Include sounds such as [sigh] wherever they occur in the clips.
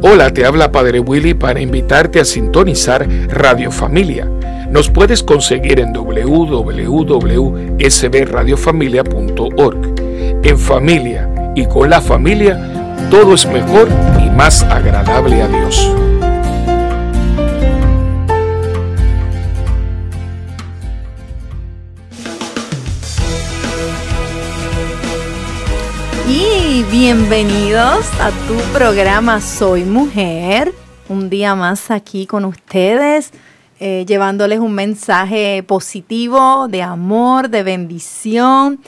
Hola, te habla Padre Willy para invitarte a sintonizar Radio Familia. Nos puedes conseguir en www.sbradiofamilia.org. En familia y con la familia, todo es mejor y más agradable a Dios. Bienvenidos a tu programa Soy Mujer. Un día más aquí con ustedes, eh, llevándoles un mensaje positivo, de amor, de bendición,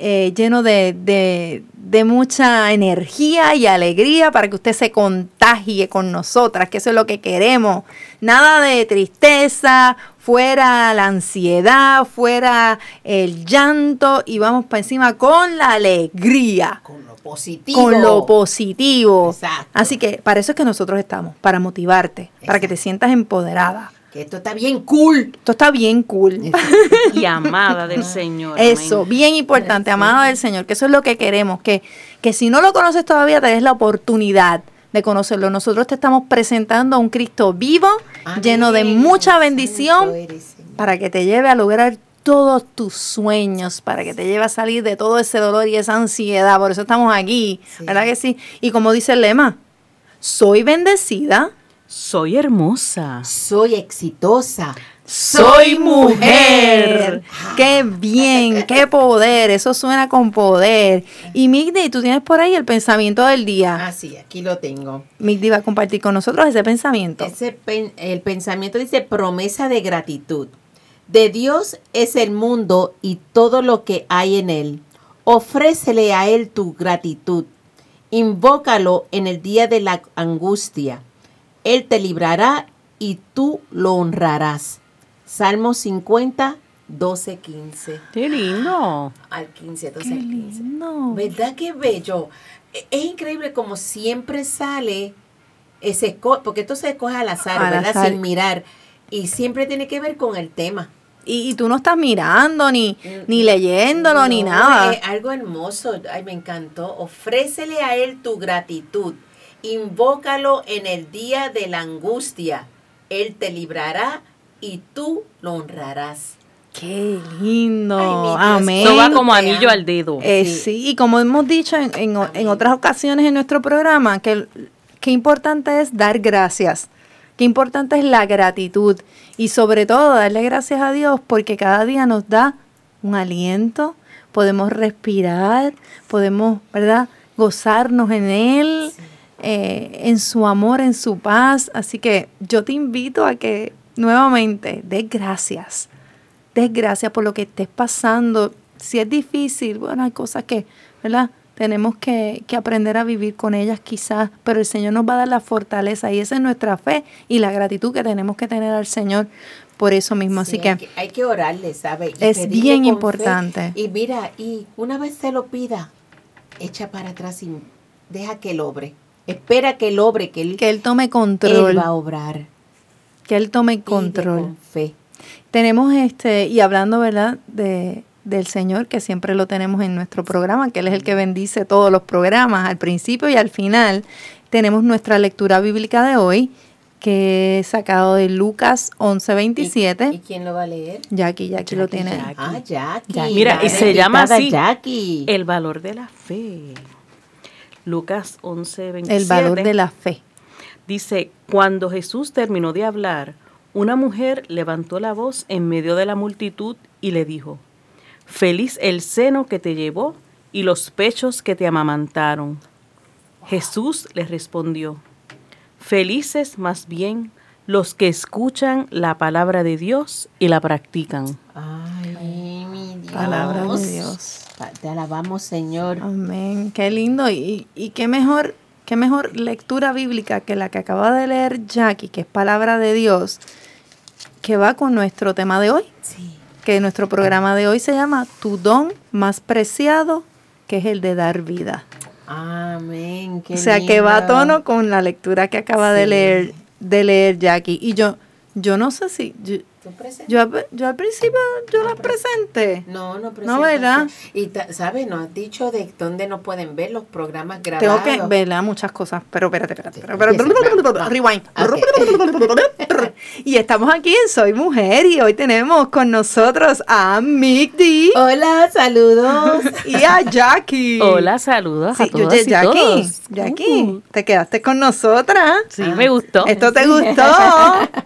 eh, lleno de, mucha energía y alegría para que usted se contagie con nosotras, que eso es lo que queremos. Nada de tristeza, fuera la ansiedad, fuera el llanto y vamos para encima con la alegría. Con positivo. Con lo positivo. Exacto. Así que para eso es que nosotros estamos, para motivarte, para que te sientas empoderada. Que esto está bien cool. Esto está bien cool. [laughs] y amada del Señor. Eso, bien importante, amada del Señor, que eso es lo que queremos, que, que si no lo conoces todavía, te des la oportunidad de conocerlo. Nosotros te estamos presentando a un Cristo vivo, lleno de mucha bendición, para que te lleve a lograr todos tus sueños, para que te lleve a salir de todo ese dolor y esa ansiedad. Por eso estamos aquí, ¿verdad que sí? Y como dice el lema, soy bendecida soy hermosa. Soy exitosa. Soy mujer. Qué bien, qué poder. Eso suena con poder. Y Migdi, tú tienes por ahí el pensamiento del día. Ah, sí, aquí lo tengo. Migdi va a compartir con nosotros ese pensamiento. Ese el pensamiento dice promesa de gratitud. De Dios es el mundo y todo lo que hay en él. Ofrécele a él tu gratitud. Invócalo en el día de la angustia él te librará y tú lo honrarás. Salmo 50, 12, 15. Qué lindo. Al 15, 12, Qué 15. ¿Verdad que bello? E, es increíble como siempre sale ese porque esto se escoge al azar, ¿verdad? Sin mirar. Y siempre tiene que ver con el tema. Y, tú no estás mirando, ni, mm, ni leyéndolo, ni nada. Es algo hermoso. Ay, me encantó. Ofrécele a él tu gratitud invócalo en el día de la angustia. Él te librará y tú lo honrarás. Qué lindo. Amén. Eso va como anillo al dedo. Eh, sí. y como hemos dicho en, otras ocasiones en nuestro programa, que qué importante es dar gracias. Qué importante es la gratitud. Y sobre todo darle gracias a Dios porque cada día nos da un aliento, podemos respirar, podemos, ¿verdad? Gozarnos en Él. Eh, en su amor, en su paz. Así que yo te invito a que nuevamente des gracias. Des gracias por lo que estés pasando. Si es difícil, bueno, hay cosas que, ¿verdad? Tenemos que, aprender a vivir con ellas quizás, pero el Señor nos va a dar la fortaleza y esa es nuestra fe y la gratitud que tenemos que tener al Señor por eso mismo. Así que, hay que, orarle, ¿sabe? es bien importante. Y mira, y una vez se lo pida, echa para atrás y deja que él obre. Espera que él obre, que él, que él tome control. Él va a obrar. Que él tome control. Con fe. Tenemos este, y hablando, ¿verdad?, de, del Señor, que siempre lo tenemos en nuestro programa, que Él es el que bendice todos los programas, al principio y al final. Tenemos nuestra lectura bíblica de hoy, que es sacado de Lucas 11:27. ¿Y, ¿Y, quién lo va a leer? Jackie, Jackie, lo tiene. Ah, Jackie. Mira, y se llama así, Jackie. el valor de la fe. Lucas 11, 27. El valor de la fe. Dice, cuando Jesús terminó de hablar, una mujer levantó la voz en medio de la multitud y le dijo, Feliz el seno que te llevó y los pechos que te amamantaron. Jesús le respondió, Felices más bien los que escuchan la palabra de Dios y la practican. Ay, mi Dios. Palabra de Dios. Te alabamos, Señor. Amén. Qué lindo. Y, qué mejor, qué mejor lectura bíblica que la que acaba de leer Jackie, que es palabra de Dios, que va con nuestro tema de hoy. Sí. Que nuestro programa de hoy se llama Tu don más preciado, que es el de dar vida. Amén. o sea, que va a tono con la lectura que acaba de leer de leer Jackie. Y yo, yo no sé si, Tú. Yo, yo al principio, yo las presenté. No, no No, ¿verdad? Y, ¿sabes? Nos has dicho de dónde no pueden ver los programas Tengo grabados. que ver muchas cosas, pero espérate, espérate, espérate, [laughs] rewind. Ok. [laughs] Y estamos aquí en Soy Mujer y hoy tenemos con nosotros a Mick D Hola, saludos. [laughs] y a Jackie. Hola, saludos Sí, a yo, y Jackie, todos. Jackie, Uh, te quedaste con nosotras. sí, me gustó. Esto te gustó.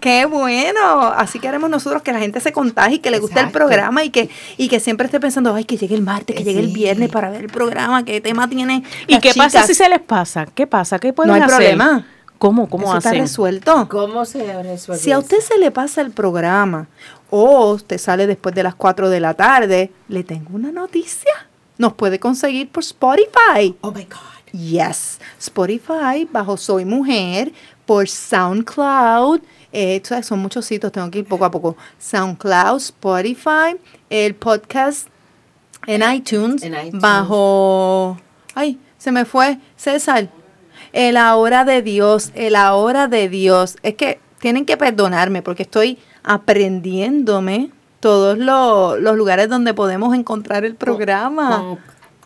Qué bueno. Así queremos nosotros que la gente se contagie y que le guste el programa y que, y que siempre esté pensando, ay, que llegue el martes, que llegue el viernes para ver el programa, qué tema tiene. ¿Y las qué pasa si se les pasa? ¿Qué pasa? ¿Qué pueden No hay hacer? problema. ¿Cómo? ¿Cómo Eso está hacen? resuelto. ¿Cómo se resuelve Si a usted eso? se le pasa el programa o usted sale después de las 4 de la tarde, le tengo una noticia. Nos puede conseguir por Spotify. Oh my God. Yes, Spotify bajo Soy Mujer, por SoundCloud, eh, son muchos sitios, tengo que ir poco a poco. SoundCloud, Spotify, el podcast en iTunes, En iTunes. bajo, ay, se me fue, César, el ahora de Dios, el ahora de Dios. Es que tienen que perdonarme porque estoy aprendiéndome todos los, los lugares donde podemos encontrar el programa. Con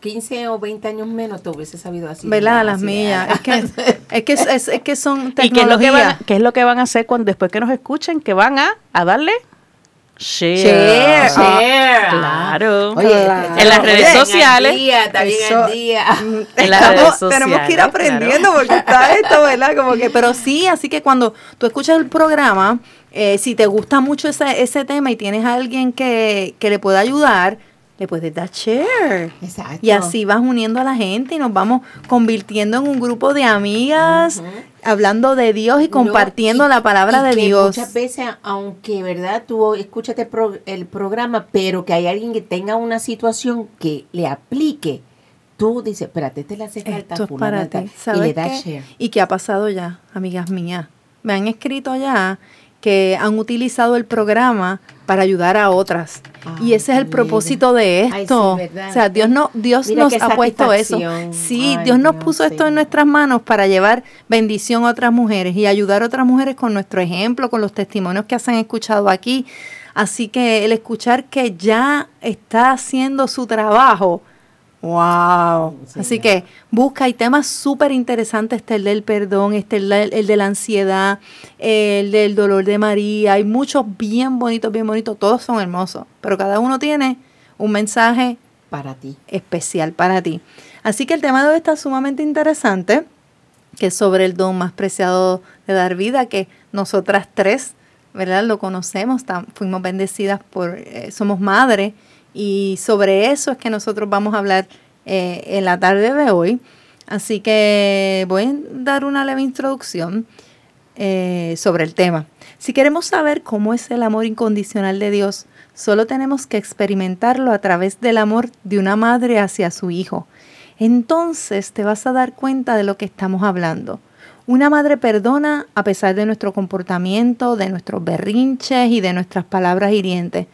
15 o 20 años menos, tú hubieses sabido así. ¿Verdad? Las mías. ah. Es que, es que, es, es que son [laughs] ¿Y qué es, lo que van, qué es lo que van a hacer cuando después que nos escuchen? Que van a, a darle share. Share. Share. Claro. Oye, Claro. En las redes al sociales. día, está bien Eso- al día. En las Estamos- redes tenemos que ir sociales, aprendiendo porque está esto, ¿verdad? Como que, pero sí, así que cuando tú escuchas el programa, eh, si te gusta mucho ese, ese tema y tienes a alguien que, que le pueda ayudar, le puedes dar share. Exacto. Y así vas uniendo a la gente y nos vamos convirtiendo en un grupo de amigas, hablando de Dios y compartiendo No, y- la palabra y de que Dios. Muchas veces, aunque verdad tú escuchas el, pro- el programa, pero que hay alguien que tenga una situación que le aplique, tú dices, espérate, te le hace falta Esto es para de tal", ti. y ¿Sabes le das qué? share. ¿Y qué ha pasado ya, amigas mías? Me han escrito ya que han utilizado el programa para ayudar a otras. Y Ay, ese es el mira. propósito de Ay, esto. sí, ¿verdad? o sea, Dios, no, Dios Mira nos ha puesto eso. Sí, Ay, Dios nos puso esto en nuestras manos para llevar bendición a otras mujeres y ayudar a otras mujeres con nuestro ejemplo, con los testimonios que se han escuchado aquí. Así que el escuchar que ya está haciendo su trabajo, Wow. Sí, Así ya. que busca, hay temas súper interesantes, está el del perdón, está el, el de la ansiedad, el del dolor de María, hay muchos bien bonitos, bien bonitos, todos son hermosos, pero cada uno tiene un mensaje Para ti. especial para ti. Así que el tema de hoy está sumamente interesante, que es sobre el don más preciado de dar vida, que nosotras tres, ¿verdad? Lo conocemos, fuimos bendecidas por, eh, somos madres, y sobre eso es que nosotros vamos a hablar eh, en la tarde de hoy. Así que voy a dar una leve introducción eh, sobre el tema. Si queremos saber cómo es el amor incondicional de Dios, solo tenemos que experimentarlo a través del amor de una madre hacia su hijo. Entonces te vas a dar cuenta de lo que estamos hablando. Una madre perdona a pesar de nuestro comportamiento, de nuestros berrinches y de nuestras palabras hirientes.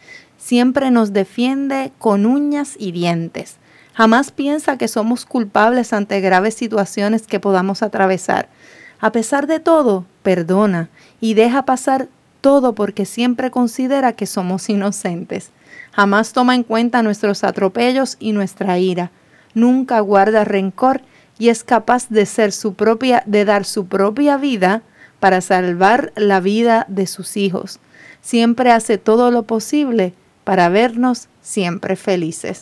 Siempre nos defiende con uñas y dientes. Jamás piensa que somos culpables ante graves situaciones que podamos atravesar. A pesar de todo, perdona y deja pasar todo porque siempre considera que somos inocentes. Jamás toma en cuenta nuestros atropellos y nuestra ira. Nunca guarda rencor y es capaz de ser su propia de dar su propia vida para salvar la vida de sus hijos. Siempre hace todo lo posible para vernos siempre felices.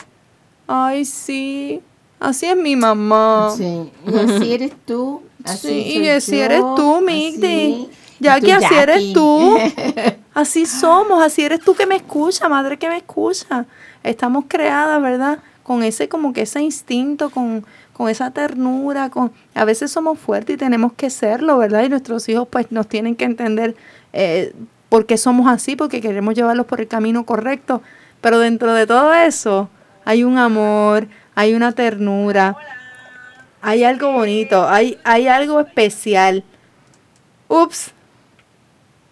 Ay, sí. Así es mi mamá. Sí. Y así [laughs] eres tú. Así Sí, soy y así yo, eres tú. Migdi. Y Jackie, tú, así eres tú. Así somos, así eres tú que me escucha, madre que me escucha. Estamos creadas, ¿verdad? Con ese, como que ese instinto, con, con esa ternura, con a veces somos fuertes y tenemos que serlo, ¿verdad? Y nuestros hijos pues nos tienen que entender eh, por qué somos así, porque queremos llevarlos por el camino correcto. Pero dentro de todo eso hay un amor, hay una ternura, hay algo bonito, hay, hay algo especial. Ups.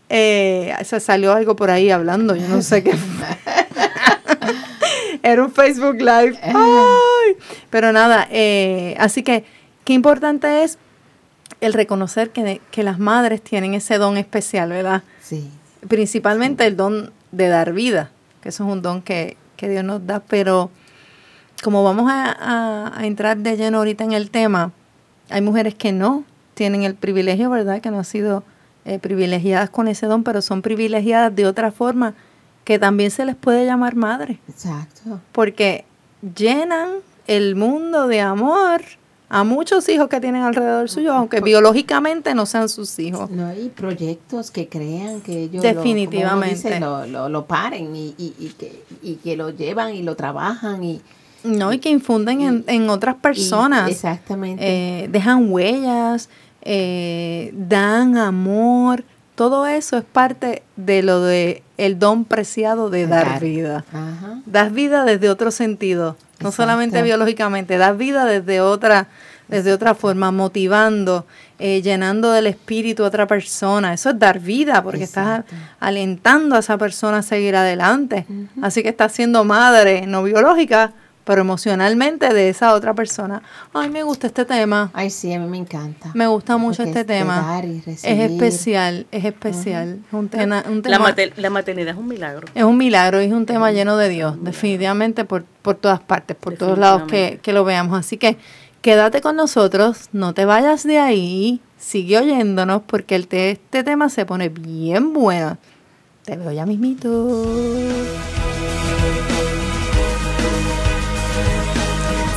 Eh, se salió algo por ahí hablando, yo no sé qué fue. [laughs] Era un Facebook Live. Ay. Pero nada, eh, así que qué importante es el reconocer que, que las madres tienen ese don especial, ¿verdad? Sí. Principalmente el don de dar vida, que eso es un don que, que Dios nos da, pero como vamos a, a, entrar de lleno ahorita en el tema, hay mujeres que no tienen el privilegio, ¿verdad? Que no han sido eh, privilegiadas con ese don, pero son privilegiadas de otra forma, que también se les puede llamar madre. Exacto. Porque llenan el mundo de amor a muchos hijos que tienen alrededor suyo, aunque biológicamente no sean sus hijos. No hay proyectos que crean que ellos definitivamente lo, lo, paren y, y, que, y que lo llevan y lo trabajan y no y que infunden en, otras personas. exactamente. Eh, dejan huellas, eh, dan amor. Todo eso es parte de lo de el don preciado de dar vida. Das vida desde otro sentido no solamente biológicamente, das vida desde otra, desde otra forma, motivando, eh, llenando del espíritu a otra persona. Eso es dar vida, porque estás alentando a esa persona a seguir adelante. Así que estás siendo madre, no biológica, pero emocionalmente de esa otra persona. Ay, me gusta este tema. Ay, sí, a mí me encanta. Me gusta mucho este tema. es especial, es especial. un, tema, la, maternidad es un milagro. Es un milagro y es un tema lleno de Dios, definitivamente por, por todas partes, por todos lados que, que lo veamos. Así que quédate con nosotros, no te vayas de ahí, sigue oyéndonos porque el este tema se pone bien bueno. Te veo ya mismito.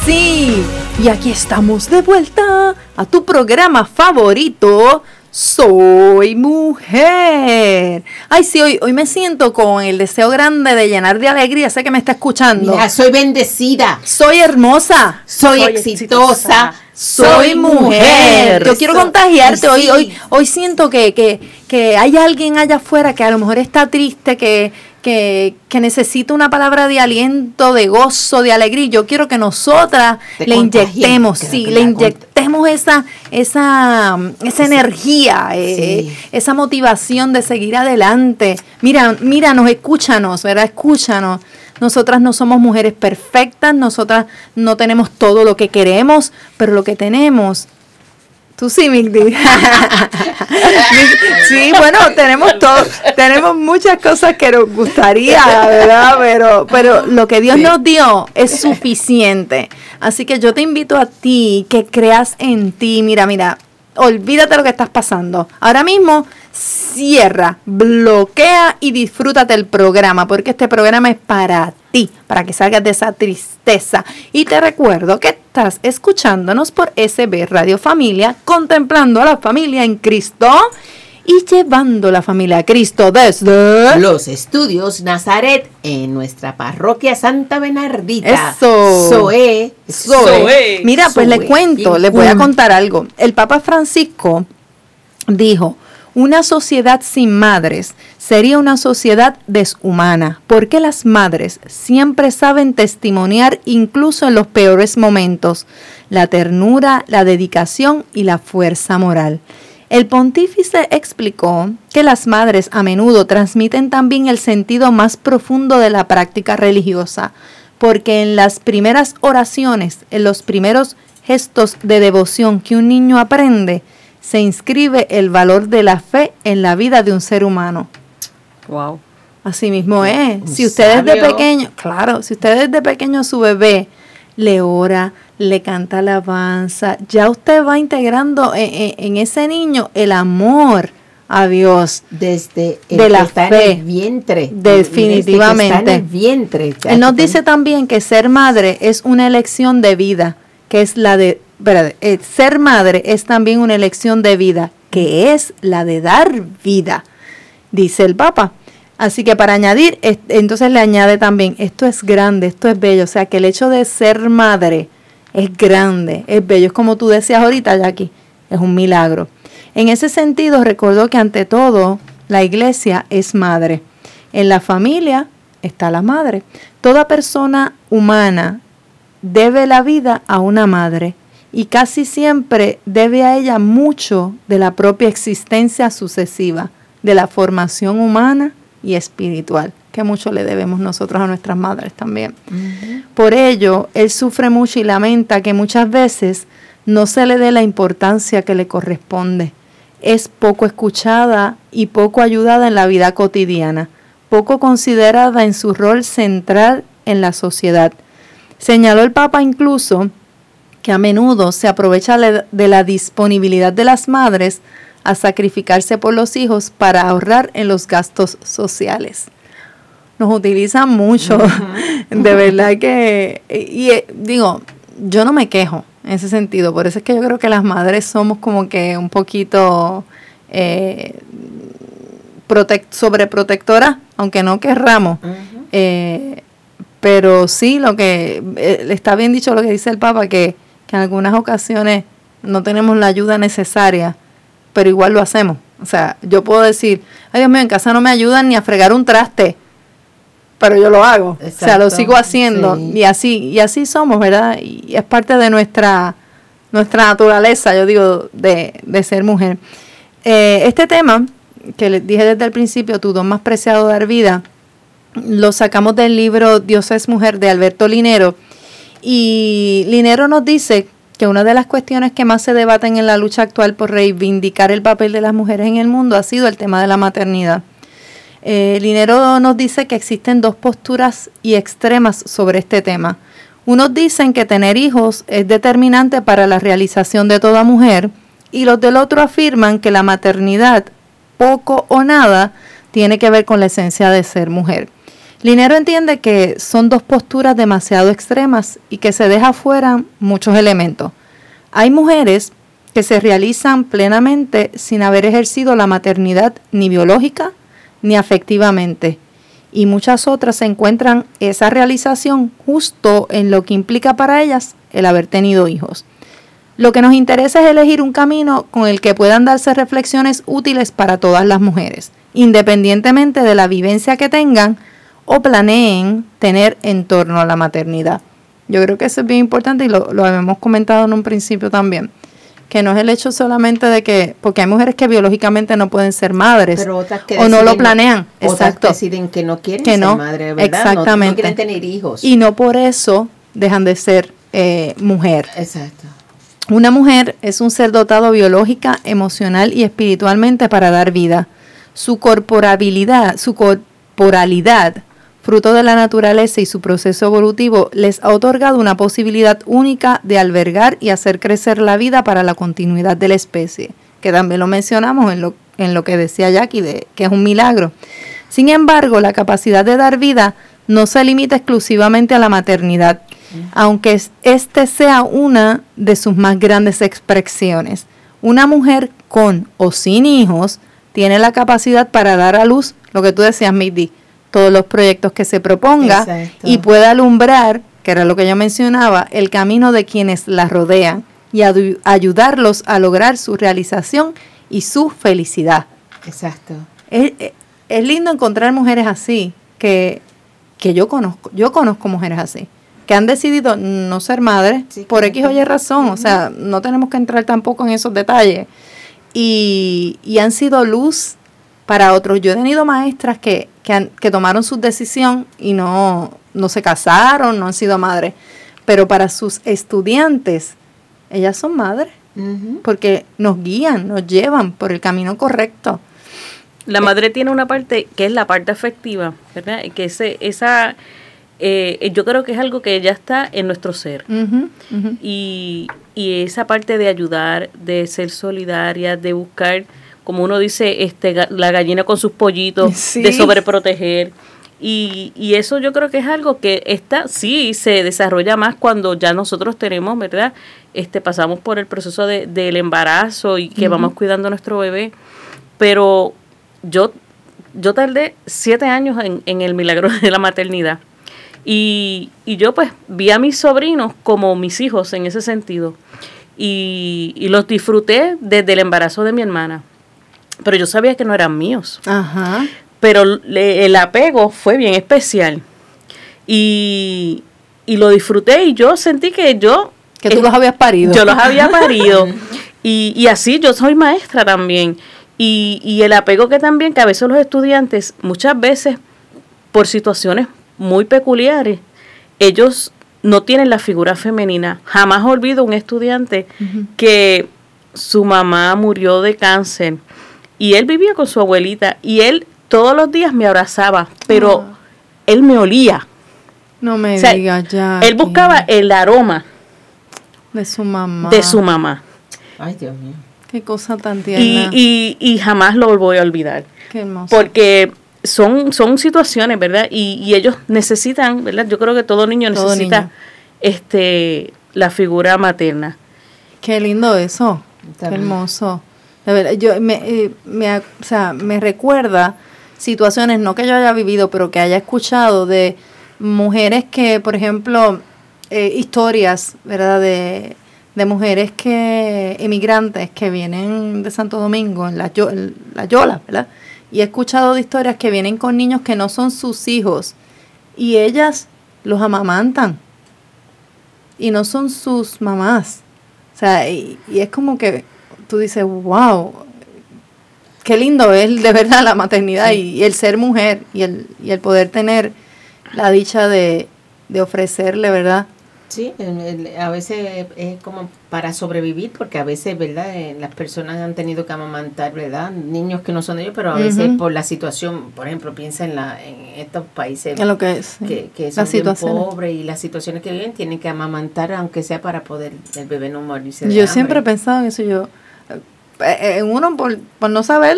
Sí, y aquí estamos de vuelta a tu programa favorito, Soy Mujer. Ay, sí, hoy, hoy me siento con el deseo grande de llenar de alegría. Sé que me está escuchando. Mira, soy bendecida. Soy hermosa. Soy, exitosa. Soy mujer. Yo quiero contagiarte. Hoy, hoy, hoy siento que, que, que hay alguien allá afuera que a lo mejor está triste, que que, que, necesita una palabra de aliento, de gozo, de alegría. Yo quiero que nosotras le inyectemos, sí, le inyectemos esa, esa, esa energía, eh, esa motivación de seguir adelante. Mira, míranos, escúchanos, ¿verdad? Escúchanos. Nosotras no somos mujeres perfectas, nosotras no tenemos todo lo que queremos, pero lo que tenemos Tú sí, Migdi. [laughs] sí, bueno, tenemos todo, tenemos muchas cosas que nos gustaría, ¿verdad? Pero, pero lo que Dios nos dio es suficiente. Así que yo te invito a ti que creas en ti. Mira, mira, olvídate lo que estás pasando. Ahora mismo cierra, bloquea y disfrútate el programa, porque este programa es para ti, para que salgas de esa tristeza. Y te recuerdo que estás escuchándonos por SB Radio Familia, contemplando a la familia en Cristo y llevando la familia a Cristo desde los estudios Nazaret en nuestra parroquia Santa Bernardita. Eso. Soe. Mira, pues le cuento, les voy a contar algo. El Papa Francisco dijo, una sociedad sin madres sería una sociedad deshumana, porque las madres siempre saben testimoniar incluso en los peores momentos la ternura, la dedicación y la fuerza moral. El pontífice explicó que las madres a menudo transmiten también el sentido más profundo de la práctica religiosa, porque en las primeras oraciones, en los primeros gestos de devoción que un niño aprende, se inscribe el valor de la fe en la vida de un ser humano. Wow. Así mismo es. Si ustedes de pequeño, claro, si ustedes de pequeño su bebé le ora, le canta alabanza, ya usted va integrando en, ese niño el amor a Dios. Desde el de la fe, en el vientre. Definitivamente. El vientre él nos dice también que ser madre es una elección de vida que es la de eh, ser madre es también una elección de vida, que es la de dar vida, dice el Papa. Así que para añadir, entonces le añade también, esto es grande, esto es bello, o sea que el hecho de ser madre es grande, es bello, es como tú decías ahorita, Jackie, es un milagro. En ese sentido, recordó que ante todo la iglesia es madre. En la familia está la madre. Toda persona humana debe la vida a una madre y casi siempre debe a ella mucho de la propia existencia sucesiva, de la formación humana y espiritual, que mucho le debemos nosotros a nuestras madres también. Por ello, él sufre mucho y lamenta que muchas veces no se le dé la importancia que le corresponde. Es poco escuchada y poco ayudada en la vida cotidiana, poco considerada en su rol central en la sociedad. Señaló el Papa incluso que a menudo se aprovecha de la disponibilidad de las madres a sacrificarse por los hijos para ahorrar en los gastos sociales. Nos utilizan mucho, de verdad que, y, eh, digo, yo no me quejo en ese sentido, por eso es que yo creo que las madres somos como que un poquito eh, sobreprotectoras, aunque no querramos. Eh, pero sí, lo que eh, está bien dicho lo que dice el Papa, que, que en algunas ocasiones no tenemos la ayuda necesaria, pero igual lo hacemos. O sea, yo puedo decir, ay Dios mío, en casa no me ayudan ni a fregar un traste, pero yo lo hago. o sea, lo sigo haciendo. Y así, y así somos, ¿verdad? Y es parte de nuestra, nuestra naturaleza, yo digo, de, de ser mujer. Eh, este tema, que les dije desde el principio, tu don más preciado dar vida, lo sacamos del libro Dios es mujer de Alberto Linero. Y Linero nos dice que una de las cuestiones que más se debaten en la lucha actual por reivindicar el papel de las mujeres en el mundo ha sido el tema de la maternidad. Eh, Linero nos dice que existen dos posturas y extremas sobre este tema. Unos dicen que tener hijos es determinante para la realización de toda mujer y los del otro afirman que la maternidad, poco o nada, tiene que ver con la esencia de ser mujer. Linero entiende que son dos posturas demasiado extremas y que se deja fuera muchos elementos. Hay mujeres que se realizan plenamente sin haber ejercido la maternidad ni biológica ni afectivamente. Y muchas otras se encuentran esa realización justo en lo que implica para ellas el haber tenido hijos. Lo que nos interesa es elegir un camino con el que puedan darse reflexiones útiles para todas las mujeres, independientemente de la vivencia que tengan o planeen tener en torno a la maternidad. Yo creo que eso es bien importante y lo, lo habíamos comentado en un principio también que no es el hecho solamente de que, porque hay mujeres que biológicamente no pueden ser madres o no lo planean, exacto, deciden que no quieren ser madres, ¿verdad? Exactamente. No, quieren tener hijos. Y no por eso dejan de ser eh, mujer. Exacto. Una mujer es un ser dotado biológica, emocional y espiritualmente para dar vida. Su corporabilidad, su corporalidad fruto de la naturaleza y su proceso evolutivo, les ha otorgado una posibilidad única de albergar y hacer crecer la vida para la continuidad de la especie, que también lo mencionamos en lo, en lo que decía Jackie, de, que es un milagro. Sin embargo, la capacidad de dar vida no se limita exclusivamente a la maternidad, aunque este sea una de sus más grandes expresiones. Una mujer con o sin hijos tiene la capacidad para dar a luz, lo que tú decías, Midi, todos los proyectos que se proponga y pueda alumbrar, que era lo que yo mencionaba, el camino de quienes la rodean y ayudarlos a lograr su realización y su felicidad. Exacto. Es, lindo encontrar mujeres así, que, que yo conozco, yo conozco mujeres así, que han decidido no ser madres por X o Y razón, o sea, no tenemos que entrar tampoco en esos detalles, y, y han sido luz para otros. Yo he tenido maestras que, que, tomaron su decisión y no, no se casaron, no han sido madres, pero para sus estudiantes, ellas son madres, porque nos guían, nos llevan por el camino correcto. La madre tiene una parte que es la parte afectiva, ¿verdad? Que ese, esa, eh, yo creo que es algo que ya está en nuestro ser. Y, y esa parte de ayudar, de ser solidaria, de buscar como uno dice, este, la gallina con sus pollitos, de sobreproteger. Y, y eso yo creo que es algo que está, sí, se desarrolla más cuando ya nosotros tenemos, ¿verdad? Este, pasamos por el proceso de, del embarazo y que vamos cuidando a nuestro bebé. Pero yo, yo tardé siete años en, en el milagro [laughs] de la maternidad. Y, y, yo pues vi a mis sobrinos como mis hijos en ese sentido. Y, y los disfruté desde el embarazo de mi hermana pero yo sabía que no eran míos. Ajá. Pero el apego fue bien especial. Y, lo disfruté y yo sentí que yo... Que tú los habías parido. Yo los había [laughs] parido. y, y así yo soy maestra también. Y, y el apego que también, que a veces los estudiantes, muchas veces, por situaciones muy peculiares, ellos no tienen la figura femenina. Jamás olvido un estudiante que su mamá murió de cáncer y él vivía con su abuelita y él todos los días me abrazaba, pero Ah. él me olía. No me O sea, digas ya. Él buscaba el aroma de su mamá. de su mamá. Ay, Dios mío. Qué cosa tan Y, tierna. y, y jamás lo voy a olvidar. Qué hermoso. Porque son, son situaciones, ¿verdad? Y, y ellos necesitan, ¿verdad? Yo creo que todo niño Todo necesita niño. este la figura materna. Qué lindo eso. Qué También. hermoso. Verdad, yo me, eh, me, o sea, me recuerda situaciones, no que yo haya vivido, pero que haya escuchado de mujeres que, por ejemplo, eh, historias, ¿verdad? De, de mujeres que, emigrantes que vienen de Santo Domingo, en la, en la Yola, ¿verdad? Y he escuchado de historias que vienen con niños que no son sus hijos y ellas los amamantan y no son sus mamás. O sea, y, y es como que tú dices, wow, qué lindo es de verdad la maternidad y, y el ser mujer y el, y el poder tener la dicha de, de ofrecerle, ¿verdad? Sí, a veces es como para sobrevivir, porque a veces, ¿verdad? Eh, las personas han tenido que amamantar, ¿verdad? Niños que no son de ellos, pero a veces por la situación, por ejemplo, piensa en, la, en estos países En lo que es. que, que son bien pobres y las situaciones que viven, tienen que amamantar, aunque sea para poder el bebé no morirse de Yo siempre he pensado en eso, yo, uno por, por no saber,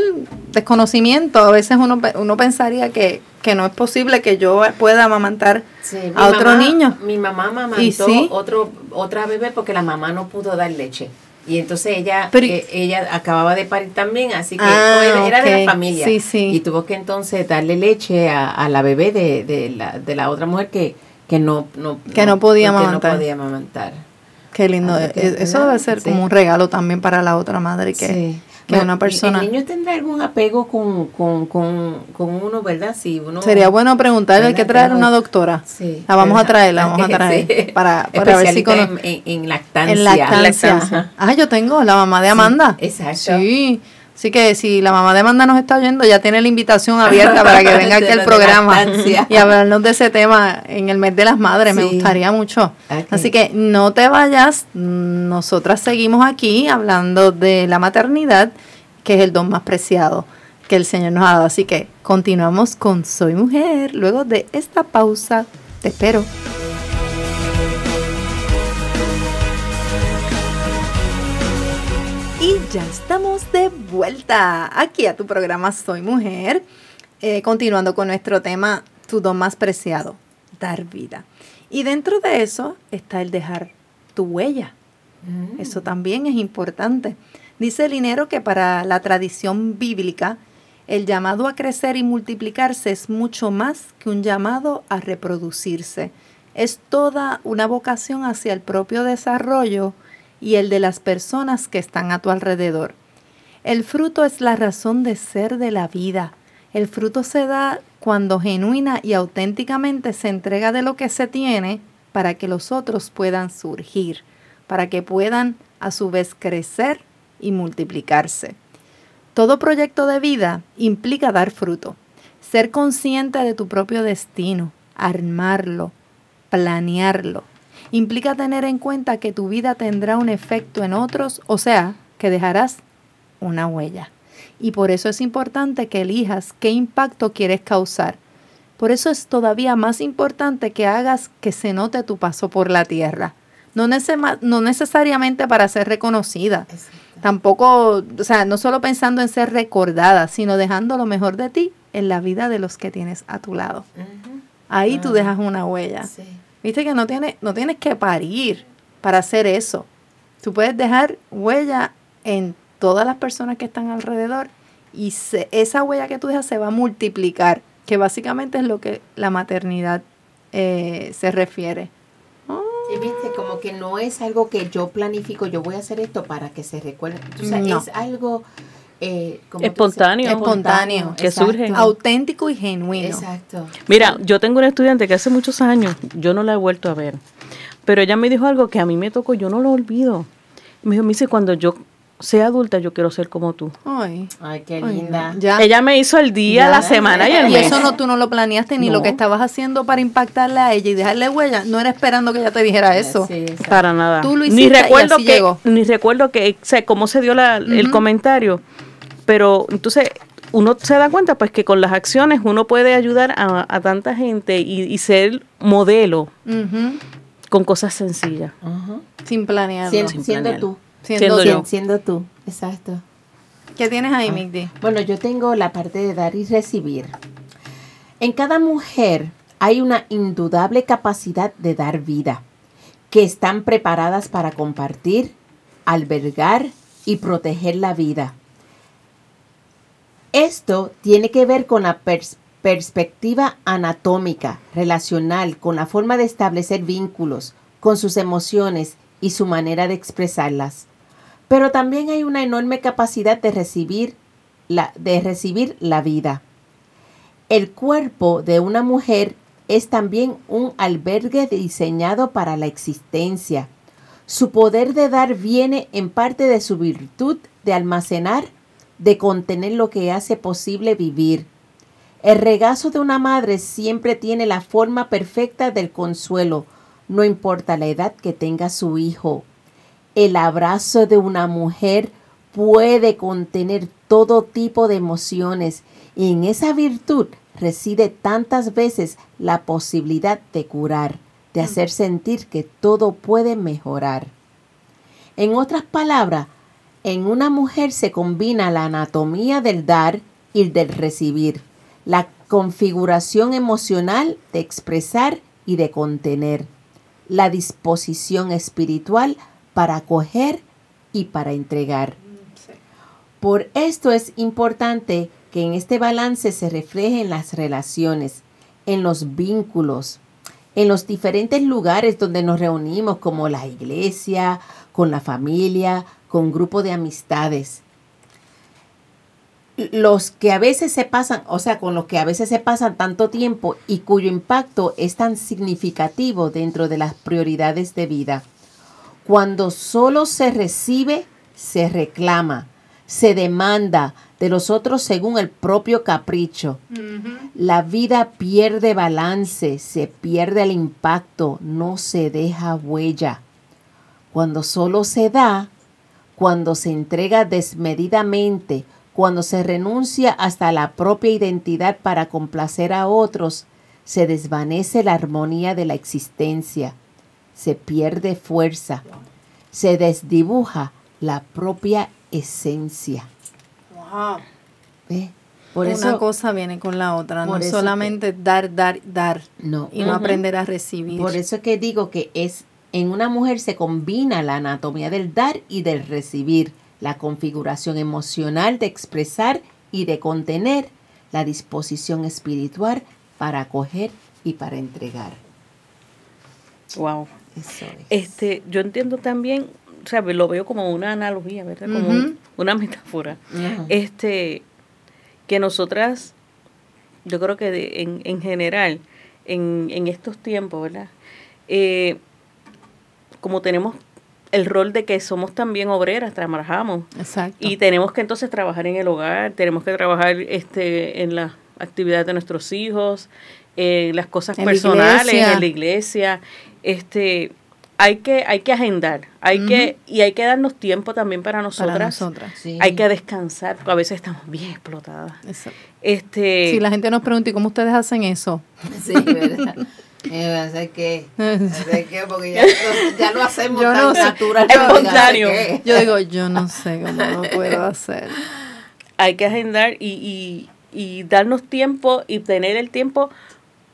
desconocimiento, a veces uno, uno pensaría que, que no es posible que yo pueda amamantar Sí, a otro mamá- niño. Mi mamá amamantó ¿Y sí? otro, otra bebé porque la mamá no pudo dar leche. Y entonces ella Pero- eh, ella acababa de parir también, así que Ah, era, de la familia. Sí, sí. Y tuvo que entonces darle leche a, a la bebé de, de, la, de la otra mujer que, que no, no, Que no podía amamantar. No podía amamantar. Qué lindo. Que, Eso ¿verdad? debe ser Sí. como un regalo también para la otra madre que, Sí. que Bueno, una persona... El niño tendrá algún apego con, con, con, con uno, ¿verdad? Si uno, Sería bueno preguntarle, hay que traer una doctora. Sí. La vamos a traer, la vamos a traer. Sí. [laughs] Para, para ver si cono- en, en, en lactancia. En lactancia. Lactancia. Ah, yo tengo la mamá de Amanda. exacto. Sí. Así que si la mamá de Amanda nos está oyendo, ya tiene la invitación abierta para que [laughs] venga aquí al programa y hablarnos de ese tema en el mes de las madres. Me gustaría mucho. Así que no te vayas. Nosotras seguimos aquí hablando de la maternidad, que es el don más preciado que el Señor nos ha dado. Así que continuamos con Soy Mujer. Luego de esta pausa, te espero. Ya estamos de vuelta aquí a tu programa Soy Mujer, eh, continuando con nuestro tema, tu don más preciado, dar vida. Y dentro de eso está el dejar tu huella. Mm. Eso también es importante. Dice Linero que para la tradición bíblica, el llamado a crecer y multiplicarse es mucho más que un llamado a reproducirse. Es toda una vocación hacia el propio desarrollo y el de las personas que están a tu alrededor. El fruto es la razón de ser de la vida. El fruto se da cuando genuina y auténticamente se entrega de lo que se tiene para que los otros puedan surgir, para que puedan a su vez crecer y multiplicarse. Todo proyecto de vida implica dar fruto, ser consciente de tu propio destino, armarlo, planearlo. Implica tener en cuenta que tu vida tendrá un efecto en otros, o sea, que dejarás una huella. Y por eso es importante que elijas qué impacto quieres causar. Por eso es todavía más importante que hagas que se note tu paso por la tierra. No, necesa- no necesariamente para ser reconocida, Exacto. tampoco, o sea, no solo pensando en ser recordada, sino dejando lo mejor de ti en la vida de los que tienes a tu lado. Ahí tú Ah, dejas una huella. Sí. Viste que no tienes, no tienes que parir para hacer eso. Tú puedes dejar huella en todas las personas que están alrededor y se- esa huella que tú dejas se va a multiplicar, que básicamente es lo que la maternidad eh, se refiere. Y viste, como que no es algo que yo planifico, yo voy a hacer esto para que se recuerde. O sea, No. es algo eh, Espontáneo. Espontáneo. Que exacto. surge. Auténtico y genuino. Exacto. Mira, yo tengo una estudiante que hace muchos años, yo no la he vuelto a ver, pero ella me dijo algo que a mí me tocó, yo no lo olvido. Me dijo, me dice, cuando yo sea adulta, yo quiero ser como tú. Ay, Ay, qué linda. Ya. Ella me hizo el día, Ya. la semana y el Y mes. eso no tú no lo planeaste ni lo que estabas haciendo para impactarle a ella y dejarle huella. No era esperando que ella te dijera eso. Sí. Para nada. Tú lo ni hiciste y recuerdo así que, llegó. ni recuerdo que, o sea, cómo se dio la- el comentario. Pero entonces, uno se da cuenta pues que con las acciones uno puede ayudar a, a tanta gente y, y ser modelo con cosas sencillas. Ajá. Sin planearlo. Siendo, Sin siendo planear. tú. Siendo siendo yo. Siendo tú, exacto. ¿Qué tienes ahí, Ah. Migdi? Bueno, yo tengo la parte de dar y recibir. En cada mujer hay una indudable capacidad de dar vida, que están preparadas para compartir, albergar y proteger la vida. Esto tiene que ver con la pers- perspectiva anatómica, relacional, con la forma de establecer vínculos, con sus emociones y su manera de expresarlas. Pero también hay una enorme capacidad de recibir la, de recibir la vida. El cuerpo de una mujer es también un albergue diseñado para la existencia. Su poder de dar viene en parte de su virtud de almacenar, de contener lo que hace posible vivir. El regazo de una madre siempre tiene la forma perfecta del consuelo, no importa la edad que tenga su hijo. El abrazo de una mujer puede contener todo tipo de emociones y en esa virtud reside tantas veces la posibilidad de curar, de hacer sentir que todo puede mejorar. En otras palabras, en una mujer se combina la anatomía del dar y del recibir, la configuración emocional de expresar y de contener, la disposición espiritual para acoger y para entregar. Por esto es importante que en este balance se reflejen las relaciones, en los vínculos, en los diferentes lugares donde nos reunimos, como la iglesia, con la familia, con grupo de amistades. Los que a veces se pasan, o sea, con los que a veces se pasan tanto tiempo y cuyo impacto es tan significativo dentro de las prioridades de vida. Cuando solo se recibe, se reclama, se demanda de los otros según el propio capricho. La vida pierde balance, se pierde el impacto, no se deja huella. Cuando solo se da, cuando se entrega desmedidamente, cuando se renuncia hasta la propia identidad para complacer a otros, se desvanece la armonía de la existencia, se pierde fuerza, se desdibuja la propia esencia. Por Una eso, cosa viene con la otra, no solamente dar, dar, dar no, y no aprender a recibir. Por eso que digo que es en una mujer se combina la anatomía del dar y del recibir, la configuración emocional de expresar y de contener, la disposición espiritual para acoger y para entregar. Wow. Eso es. Este, yo entiendo también, o sea, lo veo como una analogía, ¿verdad? Como una [laughs] metáfora. Este, que nosotras, yo creo que de- en, en general, en, en estos tiempos, ¿verdad? Eh, como tenemos el rol de que somos también obreras, trabajamos, Exacto. y tenemos que entonces trabajar en el hogar, tenemos que trabajar este en las actividades de nuestros hijos, en las cosas En la personales, iglesia. en la iglesia. Este, hay que hay que agendar, hay que y hay que darnos tiempo también para nosotras. para nosotras. Sí. Hay que descansar, porque a veces estamos bien explotadas. Exacto. Este, Si la gente nos pregunta, ¿y cómo ustedes hacen eso? [laughs] Sí, ¿verdad? Hacer qué, hacer [laughs] qué, porque ya, ya lo hacemos Yo tan no sé. natural. Espontáneo. Yo digo, yo no sé cómo lo puedo [laughs] hacer. hay que agendar y, y, y darnos tiempo y tener el tiempo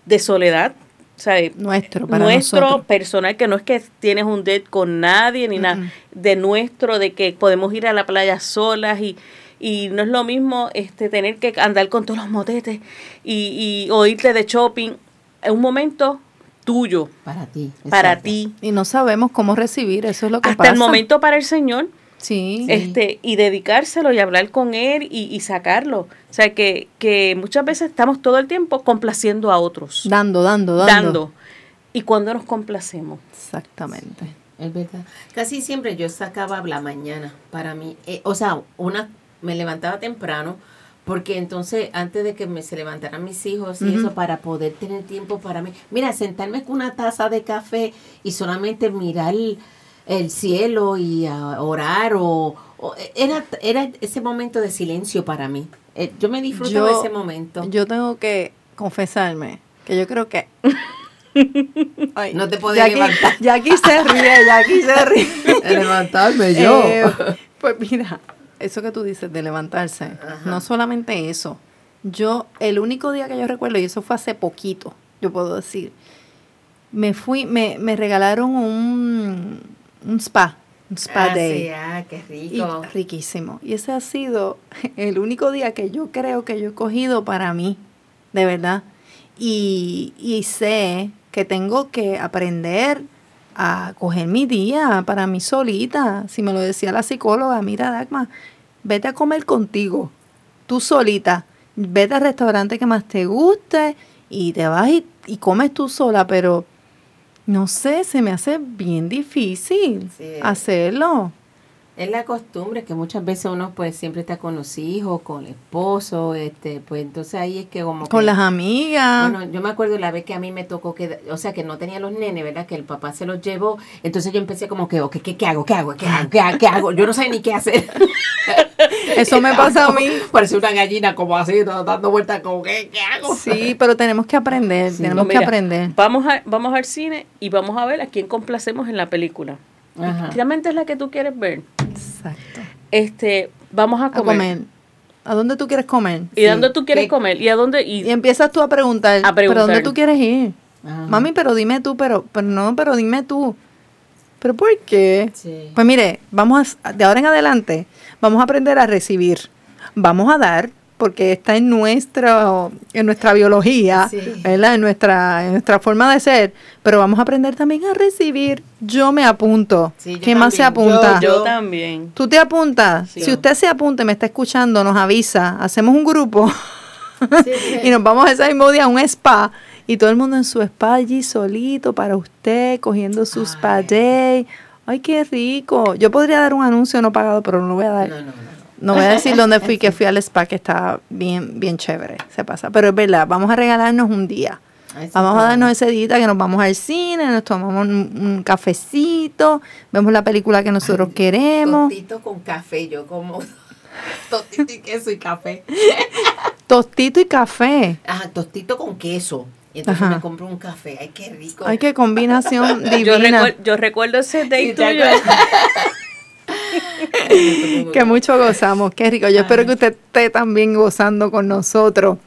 de soledad. O sea, Nuestro, para nuestro nosotros. personal, que no es que tienes un date con nadie ni nada, de nuestro, de que podemos ir a la playa solas y, y no es lo mismo este tener que andar con todos los motetes y, y o irte de shopping. Es un momento tuyo, Para ti. para exacto. ti. Y no sabemos cómo recibir, eso es lo que Hasta pasa. el momento para el Señor, Sí. este y dedicárselo y hablar con él y, y sacarlo. O sea, que, que muchas veces estamos todo el tiempo complaciendo a otros, Dando, dando, dando. dando. ¿Y cuando nos complacemos? Exactamente. Es verdad. Casi siempre yo sacaba la mañana para mí. eh, o sea, una me levantaba temprano porque entonces antes de que me se levantaran mis hijos y eso para poder tener tiempo para mí. Mira, sentarme con una taza de café y solamente mirar el, el cielo y a orar o, o, era, era ese momento de silencio para mí. Eh, yo me disfrutaba Yo- ese momento. Yo tengo que confesarme que yo creo que... [laughs] Ay, No te podías Jackie- levantar. Jackie se ríe, Jackie se ríe. [laughs] levantarme Eh, pues mira, eso que tú dices de levantarse, no solamente eso. Yo, el único día que yo recuerdo, y eso fue hace poquito, yo puedo decir, me fui, me, me regalaron un, un spa, un spa ah, day. sí, ah, qué Y rico. riquísimo. Y ese ha sido [laughs] el único día que yo creo que yo he cogido para mí, de verdad. Y, y sé que tengo que aprender a coger mi día para mí solita. Si me lo decía la psicóloga, mira, Dagma, vete a comer contigo, tú solita. Vete al restaurante que más te guste y te vas y, y comes tú sola, pero no sé, se me hace bien difícil Sí. hacerlo. Es la costumbre que muchas veces uno pues siempre está con los hijos, con el esposo, este, pues entonces ahí es que como Con que- las amigas. Bueno, yo me acuerdo la vez que a mí me tocó que, o sea, que no tenía los nenes, ¿verdad? Que el papá se los llevó. Entonces yo empecé como que, ok, ¿qué, qué hago? ¿Qué hago? ¿Qué hago? ¿Qué hago? ¿Qué hago? Yo no sé ni qué hacer. [laughs] Eso me [laughs] pasa a mí. Parece una gallina como así, dando vueltas como, ¿qué, qué hago? Sí, pero tenemos que aprender, tenemos No, que aprender. Vamos, a, vamos al cine y vamos a ver a quién complacemos en la película. Ajá. Realmente es la que tú quieres ver. Exacto. Este, vamos a A comer. comer. ¿A dónde tú quieres comer? ¿Y Sí. dónde tú quieres ¿Qué? comer? ¿Y a dónde? Y Y, empiezas tú a preguntar, A ¿pero dónde preguntar. tú quieres ir? Ajá. Mami, pero dime tú, pero, pero no, pero dime tú. ¿Pero por qué? Sí. Pues mire, vamos a, de ahora en adelante, vamos a aprender a recibir. Vamos a dar, porque está en nuestra, en nuestra biología, Sí. ¿verdad? En nuestra, en nuestra forma de ser, pero vamos a aprender también a recibir. Yo me apunto. Sí, ¿Quién más se apunta? yo yo- también. ¿Tú te apuntas? Sí. Si usted se apunta y me está escuchando, nos avisa, hacemos un grupo [laughs] y nos vamos ese mismo día a un spa y todo el mundo en su spa allí solito para usted, cogiendo su spa Ay. day. Ay, qué rico. Yo podría dar un anuncio no pagado, pero no lo voy a dar. No, no, no. No. Voy a decir dónde fui, [laughs] que fui al spa, que está bien, bien chévere, se pasa. Pero es verdad, vamos a regalarnos un día. Ay, sí, Vamos a darnos ese día que nos vamos al cine, nos tomamos un, un cafecito, vemos la película que nosotros queremos. Tostito con café, yo como [laughs] tostito y queso y café. [laughs] Tostito y café. Ajá, tostito con queso. Y entonces Ajá. me compro un café. Ay, qué rico. Ay, qué combinación Yo, divina. recuer- yo recuerdo ese date Sí, ¿te tuyo. [laughs] Que mucho gozamos, qué rico. Yo espero que usted esté también gozando con nosotros.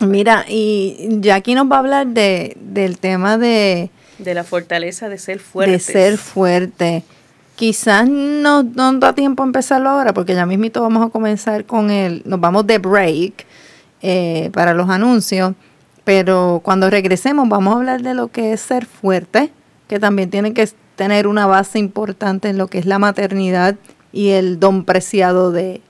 Mira, y Jackie nos va a hablar de, del tema de, De la fortaleza de ser fuerte. de ser fuerte. Quizás no, no da tiempo a empezarlo ahora, porque ya mismito vamos a comenzar con el, nos vamos de break eh, para los anuncios, pero cuando regresemos vamos a hablar de lo que es ser fuerte, que también tiene que tener una base importante en lo que es la maternidad y el don preciado de,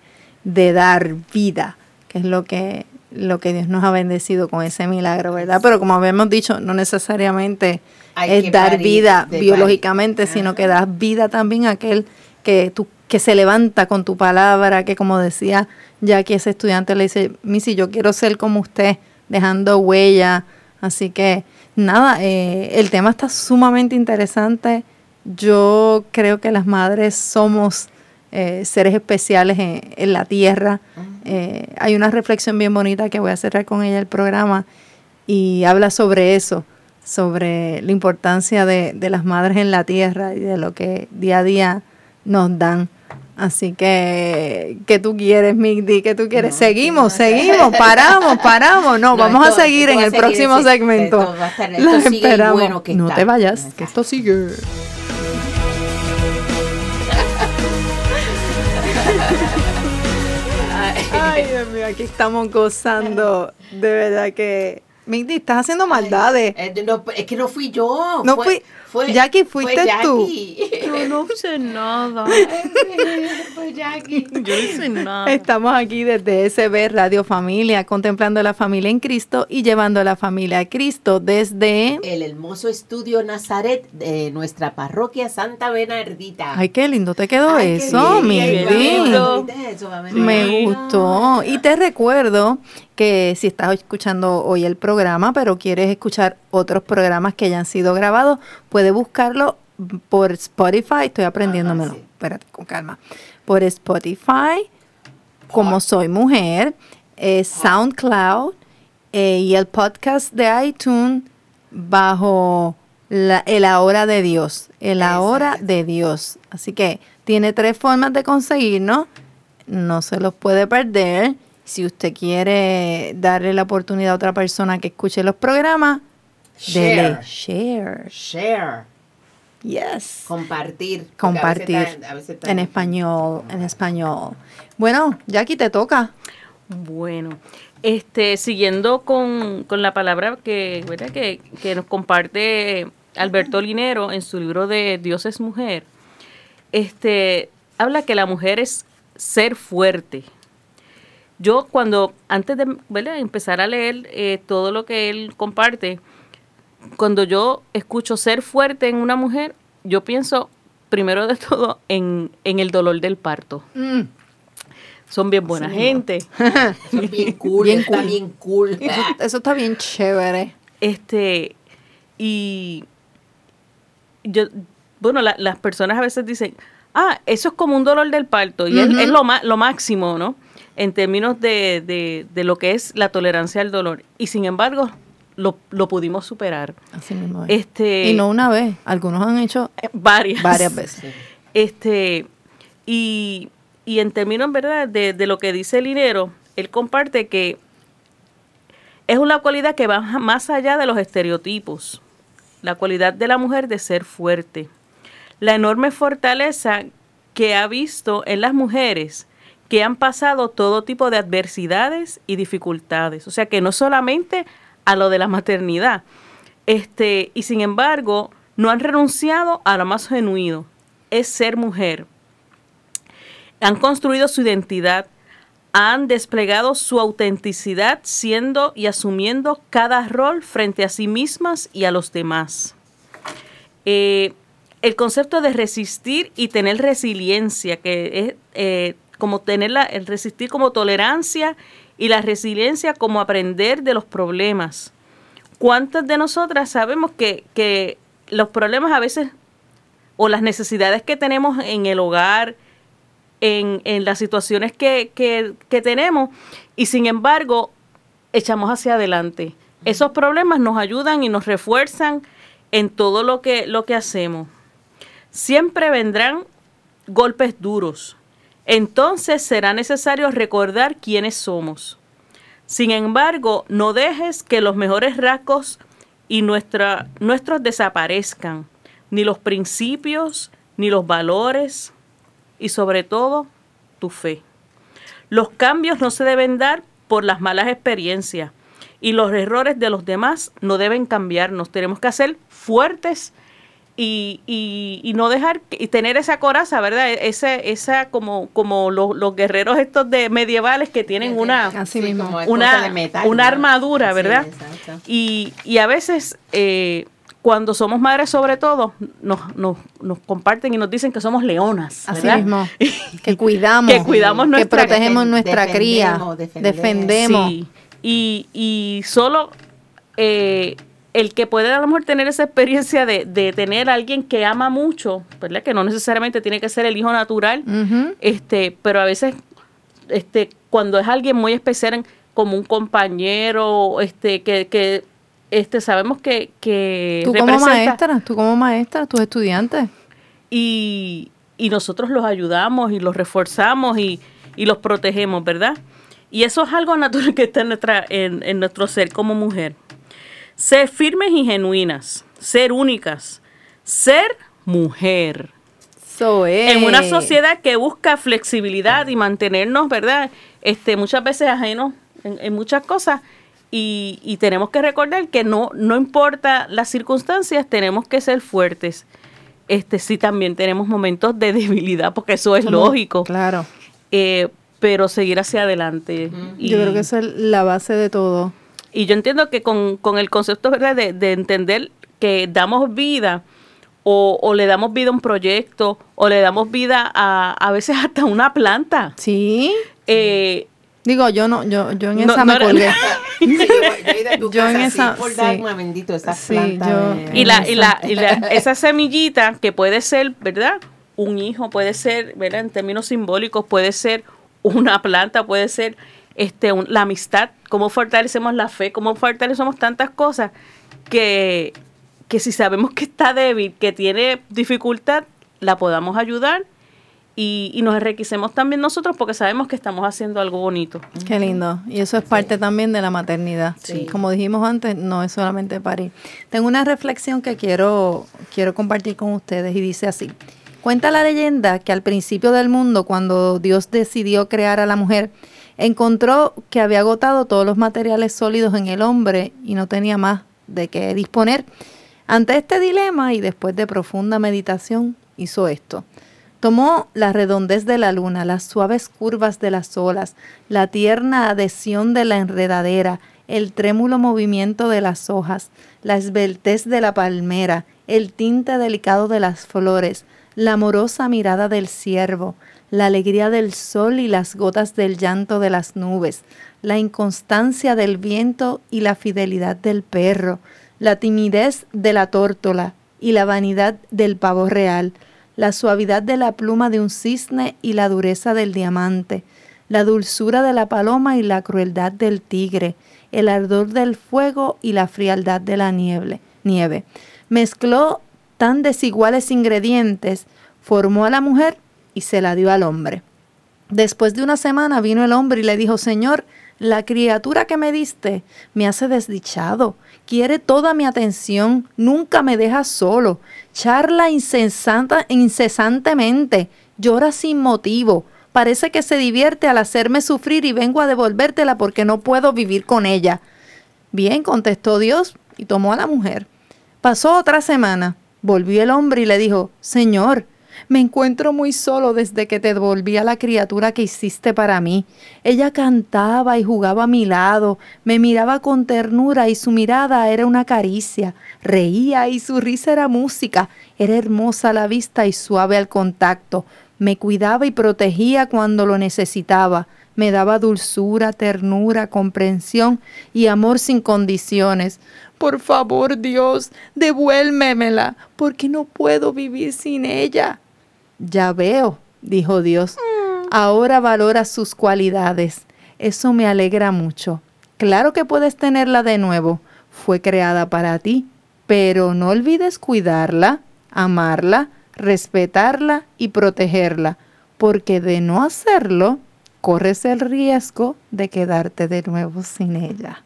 de dar vida, que es lo que, lo que Dios nos ha bendecido con ese milagro, ¿verdad? Pero como habíamos dicho, no necesariamente Hay es que dar vida biológicamente, sino Ajá. que das vida también a aquel que tú que se levanta con tu palabra, que como decía Jackie, ese estudiante le dice, Missy, yo quiero ser como usted, dejando huella. Así que nada, eh, el tema está sumamente interesante. Yo creo que las madres somos eh, seres especiales en, en la tierra. Eh, hay una reflexión bien bonita que voy a cerrar con ella el programa y habla sobre eso, sobre la importancia de, de las madres en la tierra y de lo que día a día nos dan. Así que, ¿qué tú quieres, Migdi? ¿Qué tú quieres? No, seguimos, no seguimos, paramos, paramos. No, No, vamos esto- a seguir en el seguir, próximo segmento. esto va a estar- Los esto sigue esperamos. bueno que no está. te vayas, que esto sigue. Ay, Dios mío, aquí estamos gozando. De verdad que. Migdi, estás haciendo maldades. Eh, no, es que no fui yo. No fue, fui- fue- Jackie, fue fuiste tú. Jackie. [laughs] Yo no sé nada. [laughs] fue Jackie. Yo no sé nada. Estamos aquí desde SB Radio Familia, contemplando la familia en Cristo y llevando a la familia a Cristo desde... El hermoso estudio Nazaret de nuestra parroquia Santa Bernardita. Ay, qué lindo te quedó Ay, eso, qué lindo. A Me gustó. Y te recuerdo que si estás escuchando hoy el programa, pero quieres escuchar otros programas que ya han sido grabados, puedes buscarlo por Spotify. Estoy aprendiéndomelo. Ajá, sí. Espérate, con calma. por Spotify, como soy mujer, eh, SoundCloud eh, y el podcast de iTunes bajo la, el ahora de Dios, el ahora de Dios. Así que tiene tres formas de conseguirnos, no se los puede perder. Si usted quiere darle la oportunidad a otra persona que escuche los programas, dele share. Share. Yes. Compartir. porque a veces Compartir está- a veces está en español, en español. Bueno, Jackie, te toca. Bueno, este, siguiendo con, con la palabra que, ¿verdad? que, que nos comparte Alberto Linero en su libro de Dios es mujer, este, habla que la mujer es ser fuerte. Yo cuando, antes de ¿verdad? empezar a leer eh, todo lo que él comparte, cuando yo escucho ser fuerte en una mujer, yo pienso primero de [laughs] todo en, en el dolor del parto. Mm. Son bien buena Sí, gente. Es [laughs] bien [laughs] cool. Bien está cool. bien cool. Eso, eso está bien chévere. Este, y yo, bueno, la- las personas a veces dicen, ah, eso es como un dolor del parto, y es- Ujú. es, lo, lo máximo, ¿no? En términos de, de- de lo que es la tolerancia al dolor. Y sin embargo, lo, lo pudimos superar. Así mismo es. Este, Y no una vez, algunos han hecho eh, varias. varias veces. Sí. Este, y, y en términos, ¿verdad?, de, de lo que dice el dinero, él comparte que es una cualidad que va más allá de los estereotipos. La cualidad de la mujer de ser fuerte. La enorme fortaleza que ha visto en las mujeres que han pasado todo tipo de adversidades y dificultades. O sea que no solamente a lo de la maternidad. Este, y sin embargo, no han renunciado a lo más genuino, es ser mujer. Han construido su identidad, han desplegado su autenticidad siendo y asumiendo cada rol frente a sí mismas y a los demás. Eh, el concepto de resistir y tener resiliencia, que es eh, como tener la- el resistir como tolerancia y la resiliencia como aprender de los problemas. ¿Cuántas de nosotras sabemos que, que los problemas a veces o las necesidades que tenemos en el hogar, en, en las situaciones que, que- que tenemos, y sin embargo echamos hacia adelante? Esos problemas nos ayudan y nos refuerzan en todo lo que, lo que hacemos. Siempre vendrán golpes duros. Entonces será necesario recordar quiénes somos. Sin embargo, no dejes que los mejores rasgos y nuestra, nuestros desaparezcan, ni los principios, ni los valores, y sobre todo, tu fe. Los cambios no se deben dar por las malas experiencias y los errores de los demás no deben cambiarnos. Tenemos que ser fuertes y, y- y no dejar que- y tener esa coraza, ¿verdad? E- Ese, esa como, como los, los guerreros estos de medievales que tienen una, Así mismo. una, de metal, una ¿no? armadura, Sí, ¿verdad? exacto. Y, y a veces, eh, cuando somos madres sobre todo, nos, nos, nos comparten y nos dicen que somos leonas, Así ¿verdad? mismo. [laughs] Que cuidamos. Que cuidamos que nuestra- protegemos Defen- nuestra cría. Defendemos. Sí, y, y solo eh, el que puede a lo mejor tener esa experiencia de, de tener a alguien que ama mucho, ¿verdad? Que no necesariamente tiene que ser el hijo natural, este, pero a veces este, cuando es alguien muy especial como un compañero, este, que, que este, sabemos que, que Tú como maestra, tú como maestra, tus estudiantes. y, y nosotros los ayudamos y los reforzamos y, y los protegemos, ¿verdad? Y eso es algo natural [laughs] que está en, nuestra, en, en nuestro ser como mujer. Ser firmes y genuinas, ser únicas, ser mujer. So es. En una sociedad que busca flexibilidad y mantenernos, ¿verdad? Este, muchas veces ajenos en, en muchas cosas. Y, y tenemos que recordar que no, no importa las circunstancias, tenemos que ser fuertes. Este, sí, también tenemos momentos de debilidad, porque eso es lógico. Claro. Eh, pero seguir hacia adelante. Y- Yo creo que esa es la base de todo. Y yo entiendo que con, con el concepto ¿verdad? De, de entender que damos vida o, o le damos vida a un proyecto o le damos vida a, a veces hasta una planta. Sí. Eh, Digo, yo no, yo, yo en No, esa no me colgué. [laughs] Sí, [laughs] yo, en esa- sí, por sí. Bendito, esas Sí, plantas yo- de- y la, y la, [laughs] y la- esa semillita que puede ser, ¿verdad? un hijo, puede ser, ¿verdad? En términos simbólicos, puede ser una planta, puede ser este, la amistad, cómo fortalecemos la fe, cómo fortalecemos tantas cosas que, que si sabemos que está débil, que tiene dificultad, la podamos ayudar y, y, nos enriquecemos también nosotros porque sabemos que estamos haciendo algo bonito. Qué lindo. Y eso es parte también de la maternidad. Sí. Como dijimos antes, no es solamente parir. Tengo una reflexión que quiero, quiero compartir con ustedes y dice así. Cuenta la leyenda que al principio del mundo, cuando Dios decidió crear a la mujer, encontró que había agotado todos los materiales sólidos en el hombre y no tenía más de qué disponer. Ante este dilema y después de profunda meditación, hizo esto. Tomó la redondez de la luna, las suaves curvas de las olas, la tierna adhesión de la enredadera, el trémulo movimiento de las hojas, la esbeltez de la palmera, el tinte delicado de las flores, la amorosa mirada del ciervo, la alegría del sol y las gotas del llanto de las nubes, la inconstancia del viento y la fidelidad del perro, la timidez de la tórtola y la vanidad del pavo real, la suavidad de la pluma de un cisne y la dureza del diamante, la dulzura de la paloma y la crueldad del tigre, el ardor del fuego y la frialdad de la nieve. nieve. Mezcló tan desiguales ingredientes, formó a la mujer y se la dio al hombre. Después de una semana vino el hombre y le dijo, Señor, la criatura que me diste me hace desdichado, quiere toda mi atención, nunca me deja solo, charla incesanta, incesantemente, llora sin motivo, parece que se divierte al hacerme sufrir y vengo a devolvértela porque no puedo vivir con ella. Bien, contestó Dios y tomó a la mujer. Pasó otra semana, volvió el hombre y le dijo, Señor, me encuentro muy solo desde que te devolví a la criatura que hiciste para mí. Ella cantaba y jugaba a mi lado, me miraba con ternura y su mirada era una caricia, reía y su risa era música, era hermosa a la vista y suave al contacto, me cuidaba y protegía cuando lo necesitaba, me daba dulzura, ternura, comprensión y amor sin condiciones. Por favor, Dios, devuélvemela, porque no puedo vivir sin ella. Ya veo, dijo Dios. Ahora valora sus cualidades. Eso me alegra mucho. Claro que puedes tenerla de nuevo. Fue creada para ti. Pero no olvides cuidarla, amarla, respetarla y protegerla, porque de no hacerlo, corres el riesgo de quedarte de nuevo sin ella.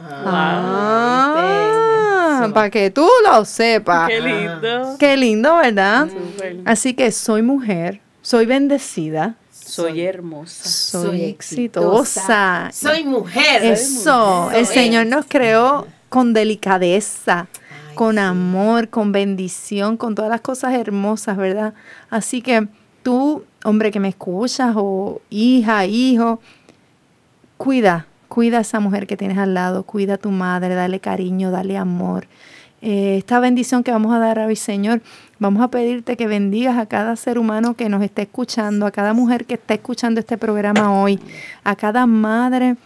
Ah, para que tú lo sepas. Qué lindo. Qué lindo, ¿verdad? Así que soy mujer, soy bendecida. Soy hermosa. Soy, exitosa. Soy mujer. Eso, el Señor nos creó con delicadeza, con amor, con bendición, con todas las cosas hermosas, ¿verdad? Así que tú, hombre que me escuchas, o hija, hijo, cuida, Cuida a esa mujer que tienes al lado, cuida a tu madre, dale cariño, dale amor. Eh, esta bendición que vamos a dar hoy, Señor, vamos a pedirte que bendigas a cada ser humano que nos esté escuchando, a cada mujer que esté escuchando este programa hoy, a cada madre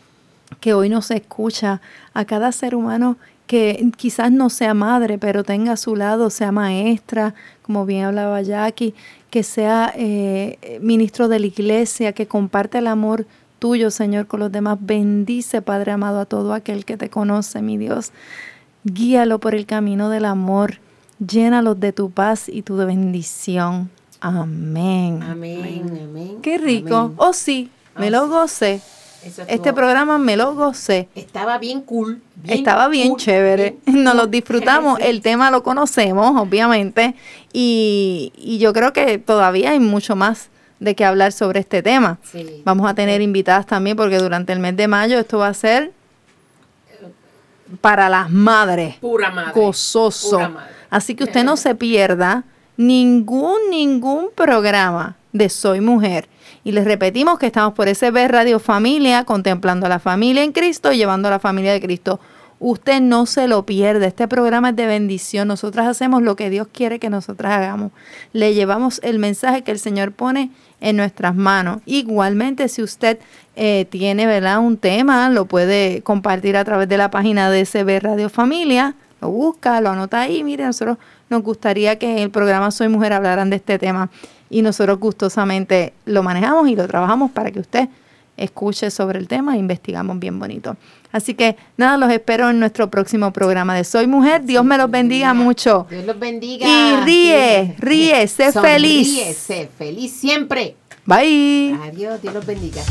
que hoy nos escucha, a cada ser humano que quizás no sea madre, pero tenga a su lado, sea maestra, como bien hablaba Jackie, que sea eh, ministro de la iglesia, que comparte el amor tuyo, Señor, con los demás. Bendice, Padre amado, a todo aquel que te conoce, mi Dios. Guíalo por el camino del amor. Llénalos de tu paz y tu bendición. Amén. Amén, amén. Qué rico. Oh, sí, me lo gocé. Este programa me lo gocé. Estaba bien cool. Estaba bien chévere. [laughs] Nos lo disfrutamos. [laughs] El tema lo conocemos, obviamente. Y, y, yo creo que todavía hay mucho más de qué hablar sobre este tema. Vamos a tener invitadas también porque durante el mes de mayo esto va a ser para las madres. Pura madre. Gozoso. Así que usted no se pierda ningún, ningún programa de Soy Mujer. Y les repetimos que estamos por SB Radio Familia, contemplando a la familia en Cristo y llevando a la familia de Cristo Usted no se lo pierde. Este programa es de bendición. Nosotras hacemos lo que Dios quiere que nosotras hagamos. Le llevamos el mensaje que el Señor pone en nuestras manos. Igualmente, si usted eh, tiene ¿verdad? un tema, lo puede compartir a través de la página de SB Radio Familia. Lo busca, lo anota ahí. Mire, nosotros nos gustaría que en el programa Soy Mujer hablaran de este tema y nosotros gustosamente lo manejamos y lo trabajamos para que usted escuche sobre el tema e investigamos bien bonito. Así que nada, los espero en nuestro próximo programa de Soy Mujer. Dios me los bendiga mucho. Dios los bendiga. Y ríe, ríe, sé feliz. Ríe, sé feliz siempre. Bye. Adiós, Dios los bendiga.